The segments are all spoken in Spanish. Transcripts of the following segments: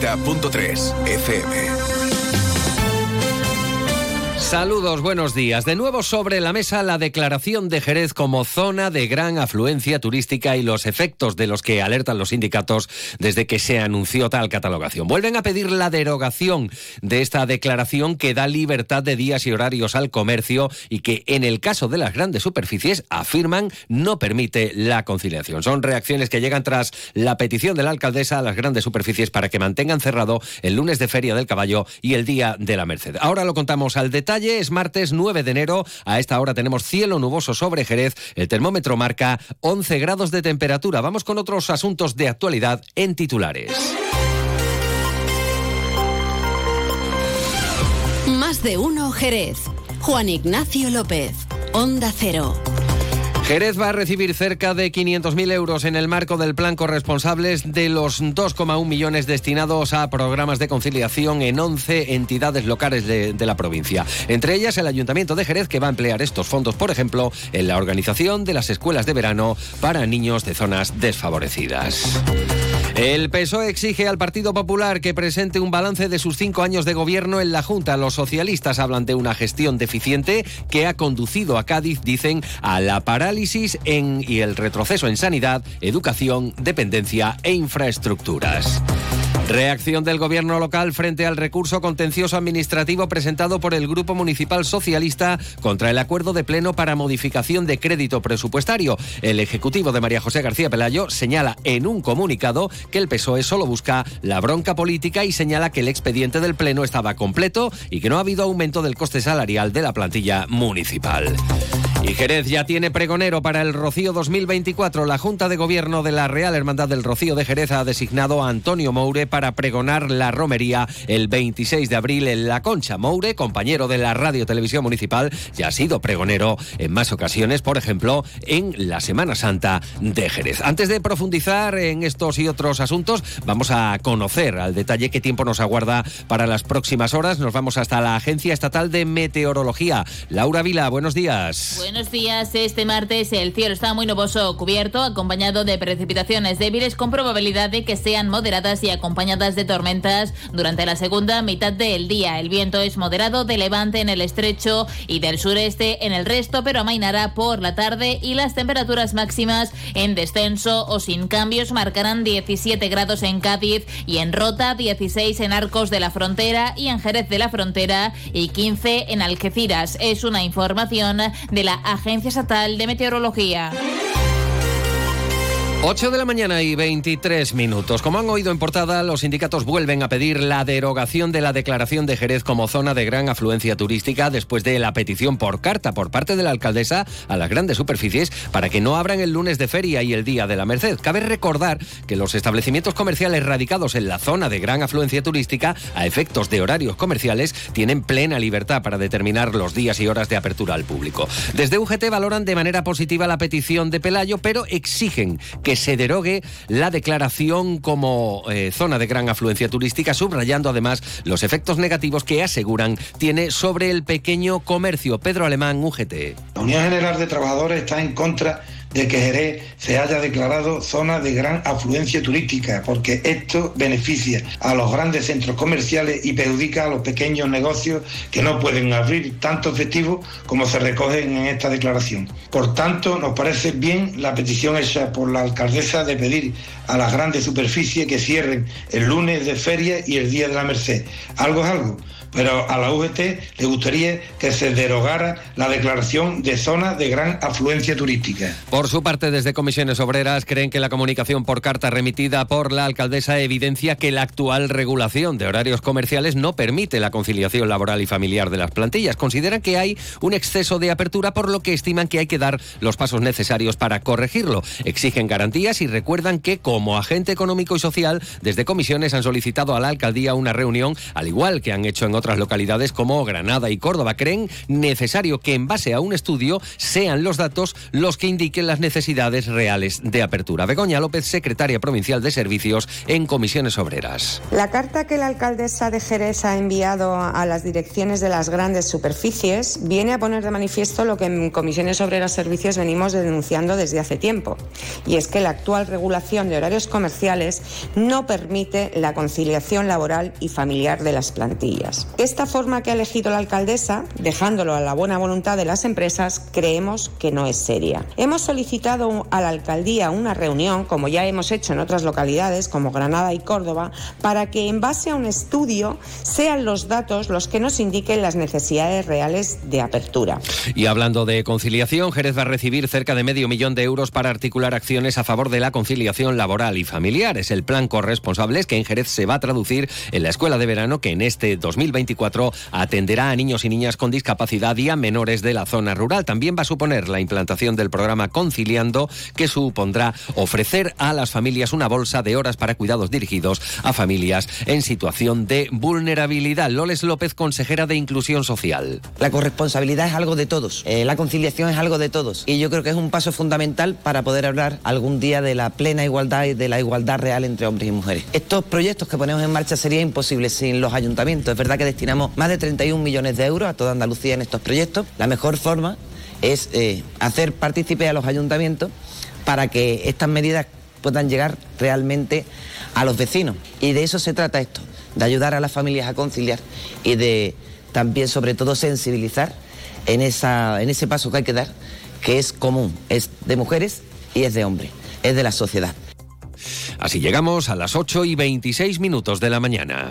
90.3 FM. Saludos, buenos días. De nuevo sobre la mesa la declaración de Jerez como zona de gran afluencia turística y los efectos de los que alertan los sindicatos desde que se anunció tal catalogación. Vuelven a pedir la derogación de esta declaración que da libertad de días y horarios al comercio y que en el caso de las grandes superficies afirman no permite la conciliación. Son reacciones que llegan tras la petición de la alcaldesa a las grandes superficies para que mantengan cerrado el lunes de Feria del Caballo y el Día de la Merced. Ahora lo contamos al detalle es martes 9 de enero. A esta hora tenemos cielo nuboso sobre Jerez. El termómetro marca 11 grados de temperatura. Vamos con otros asuntos de actualidad en titulares. Más de uno Jerez. Juan Ignacio López. Onda Cero. Jerez va a recibir cerca de 500.000 euros en el marco del plan corresponsables de los 2,1 millones destinados a programas de conciliación en 11 entidades locales de, de, la provincia. Entre ellas el Ayuntamiento de Jerez, que va a emplear estos fondos, por ejemplo, en la organización de las escuelas de verano para niños de zonas desfavorecidas. El PSOE exige al Partido Popular que presente un balance de sus cinco años de gobierno en la Junta. Los socialistas hablan de una gestión deficiente que ha conducido a Cádiz, dicen, a la parálisis en, y el retroceso en sanidad, educación, dependencia e infraestructuras. Reacción del gobierno local frente al recurso contencioso administrativo presentado por el Grupo Municipal Socialista contra el acuerdo de pleno para modificación de crédito presupuestario. El Ejecutivo de María José García Pelayo señala en un comunicado que el PSOE solo busca la bronca política y señala que el expediente del pleno estaba completo y que no ha habido aumento del coste salarial de la plantilla municipal. Y Jerez ya tiene pregonero para el Rocío 2024. La Junta de Gobierno de la Real Hermandad del Rocío de Jerez ha designado a Antonio Moure para pregonar la romería el 26 de abril en La Concha. Moure, compañero de la Radio Televisión Municipal, ya ha sido pregonero en más ocasiones, por ejemplo, en la Semana Santa de Jerez. Antes de profundizar en estos y otros asuntos, vamos a conocer al detalle qué tiempo nos aguarda para las próximas horas. Nos vamos hasta la Agencia Estatal de Meteorología. Laura Vila, buenos días. Buenos días. Este martes el cielo está muy nuboso cubierto, acompañado de precipitaciones débiles con probabilidad de que sean moderadas y acompañadas de tormentas durante la segunda mitad del día. El viento es moderado de levante en el estrecho y del sureste en el resto, pero amainará por la tarde y las temperaturas máximas en descenso o sin cambios marcarán 17 grados en Cádiz y en Rota, 16 en Arcos de la Frontera y en Jerez de la Frontera y 15 en Algeciras. Es una información de la Agencia Estatal de Meteorología. 8 de la mañana y 23 minutos. Como han oído en portada, los sindicatos vuelven a pedir la derogación de la declaración de Jerez como zona de gran afluencia turística después de la petición por carta por parte de la alcaldesa a las grandes superficies para que no abran el lunes de feria y el día de la Merced. Cabe recordar que los establecimientos comerciales radicados en la zona de gran afluencia turística, a efectos de horarios comerciales, tienen plena libertad para determinar los días y horas de apertura al público. Desde UGT valoran de manera positiva la petición de Pelayo, pero exigen que se derogue la declaración como eh, zona de gran afluencia turística, subrayando además los efectos negativos que aseguran tiene sobre el pequeño comercio. Pedro Alemán, UGT. La Unión General de Trabajadores está en contra de que Jerez se haya declarado zona de gran afluencia turística, porque esto beneficia a los grandes centros comerciales y perjudica a los pequeños negocios que no pueden abrir tanto efectivo como se recogen en esta declaración. Por tanto, nos parece bien la petición hecha por la alcaldesa de pedir a las grandes superficies que cierren el lunes de feria y el día de la Merced. Algo es algo pero a la UGT le gustaría que se derogara la declaración de zona de gran afluencia turística. Por su parte, desde Comisiones Obreras creen que la comunicación por carta remitida por la alcaldesa evidencia que la actual regulación de horarios comerciales no permite la conciliación laboral y familiar de las plantillas. Consideran que hay un exceso de apertura, por lo que estiman que hay que dar los pasos necesarios para corregirlo. Exigen garantías y recuerdan que, como agente económico y social, desde Comisiones han solicitado a la alcaldía una reunión, al igual que han hecho en otras localidades como Granada y Córdoba. Creen necesario que en base a un estudio sean los datos los que indiquen las necesidades reales de apertura. Begoña López, secretaria provincial de Servicios en Comisiones Obreras. La carta que la alcaldesa de Jerez ha enviado a las direcciones de las grandes superficies viene a poner de manifiesto lo que en Comisiones Obreras Servicios venimos denunciando desde hace tiempo, y es que la actual regulación de horarios comerciales no permite la conciliación laboral y familiar de las plantillas. Esta forma que ha elegido la alcaldesa, dejándolo a la buena voluntad de las empresas, creemos que no es seria. Hemos solicitado a la alcaldía una reunión, como ya hemos hecho en otras localidades como Granada y Córdoba, para que en base a un estudio sean los datos los que nos indiquen las necesidades reales de apertura. Y hablando de conciliación, Jerez va a recibir cerca de medio millón de euros para articular acciones a favor de la conciliación laboral y familiar. Es el plan corresponsables que en Jerez se va a traducir en la escuela de verano que en este 2024 atenderá a niños y niñas con discapacidad y a menores de la zona rural. También va a suponer la implantación del programa Conciliando, que supondrá ofrecer a las familias una bolsa de horas para cuidados dirigidos a familias en situación de vulnerabilidad. Loles López, consejera de Inclusión Social. La corresponsabilidad es algo de todos, eh, la conciliación es algo de todos y yo creo que es un paso fundamental para poder hablar algún día de la plena igualdad y de la igualdad real entre hombres y mujeres. Estos proyectos que ponemos en marcha serían imposibles sin los ayuntamientos. Es verdad que destinamos más de 31 millones de euros a toda Andalucía en estos proyectos. La mejor forma es eh, hacer partícipe a los ayuntamientos para que estas medidas puedan llegar realmente a los vecinos. Y de eso se trata esto, de ayudar a las familias a conciliar y de también, sobre todo, sensibilizar en, esa, en ese paso que hay que dar, que es común, es de mujeres y es de hombres, es de la sociedad. Así llegamos a las 8 y 26 minutos de la mañana.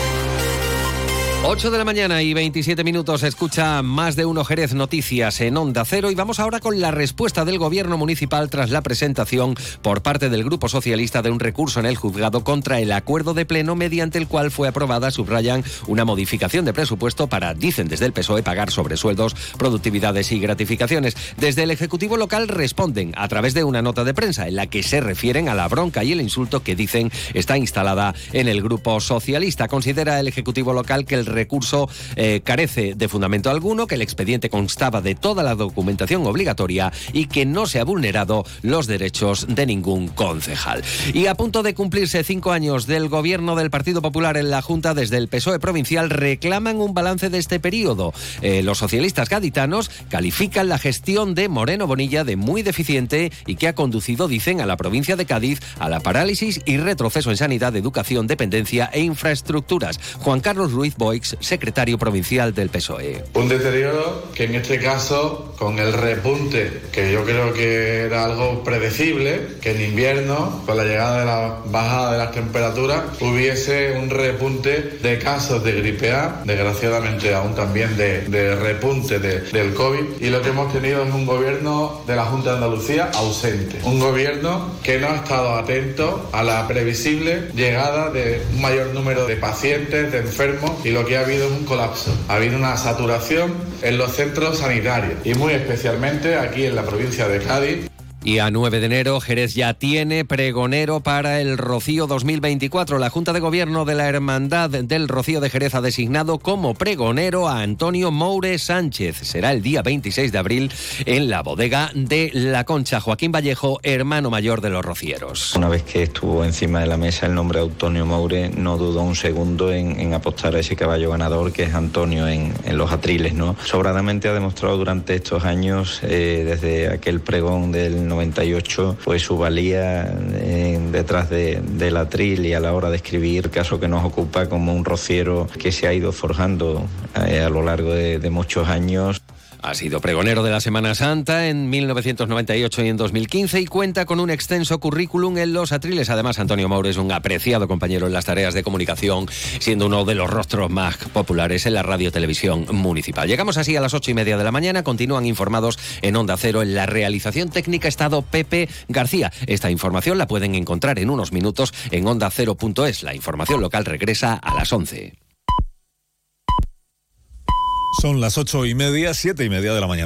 8 de la mañana y 27 minutos escucha más de uno Jerez Noticias en Onda Cero y vamos ahora con la respuesta del gobierno municipal tras la presentación por parte del Grupo Socialista de un recurso en el juzgado contra el acuerdo de pleno mediante el cual fue aprobada, subrayan, una modificación de presupuesto para, dicen desde el PSOE, pagar sobresueldos, productividades y gratificaciones. Desde el Ejecutivo local responden a través de una nota de prensa en la que se refieren a la bronca y el insulto que dicen está instalada en el Grupo Socialista. Considera el Ejecutivo local que el recurso eh, carece de fundamento alguno, que el expediente constaba de toda la documentación obligatoria y que no se ha vulnerado los derechos de ningún concejal. Y a punto de cumplirse cinco años del gobierno del Partido Popular en la Junta, desde el PSOE provincial reclaman un balance de este periodo. Eh, los socialistas gaditanos califican la gestión de Moreno Bonilla de muy deficiente y que ha conducido, dicen, a la provincia de Cádiz a la parálisis y retroceso en sanidad, educación, dependencia e infraestructuras. Juan Carlos Ruiz Secretario provincial del PSOE. Un deterioro que en este caso, con el repunte, que yo creo que era algo predecible, que en invierno, con la llegada de la bajada de las temperaturas, hubiese un repunte de casos de gripe A, desgraciadamente aún también de, repunte del COVID. Y lo que hemos tenido es un gobierno de la Junta de Andalucía ausente. Un gobierno que no ha estado atento a la previsible llegada de un mayor número de pacientes, de enfermos y lo que ha habido un colapso. Ha habido una saturación en los centros sanitarios y muy especialmente aquí en la provincia de Cádiz. Y a 9 de enero, Jerez ya tiene pregonero para el Rocío 2024. La Junta de Gobierno de la Hermandad del Rocío de Jerez ha designado como pregonero a Antonio Moure Sánchez. Será el día 26 de abril en la bodega de La Concha. Joaquín Vallejo, hermano mayor de los rocieros. Una vez que estuvo encima de la mesa el nombre de Antonio Moure, no dudó un segundo en, apostar a ese caballo ganador que es Antonio en, los atriles. ¿no? Sobradamente ha demostrado durante estos años, eh, desde aquel pregón del 98, pues su valía eh, detrás de, del atril y a la hora de escribir, caso que nos ocupa como un rociero que se ha ido forjando eh, a lo largo de muchos años. Ha sido pregonero de la Semana Santa en 1998 y en 2015 y cuenta con un extenso currículum en los atriles. Además, Antonio Mauro es un apreciado compañero en las tareas de comunicación, siendo uno de los rostros más populares en la radio televisión municipal. Llegamos así a las ocho y media de la mañana. Continúan informados en Onda Cero. En la realización técnica estado Pepe García. Esta información la pueden encontrar en unos minutos en ondacero.es. La información local regresa a las 11. Son las ocho y media, siete y media de la mañana.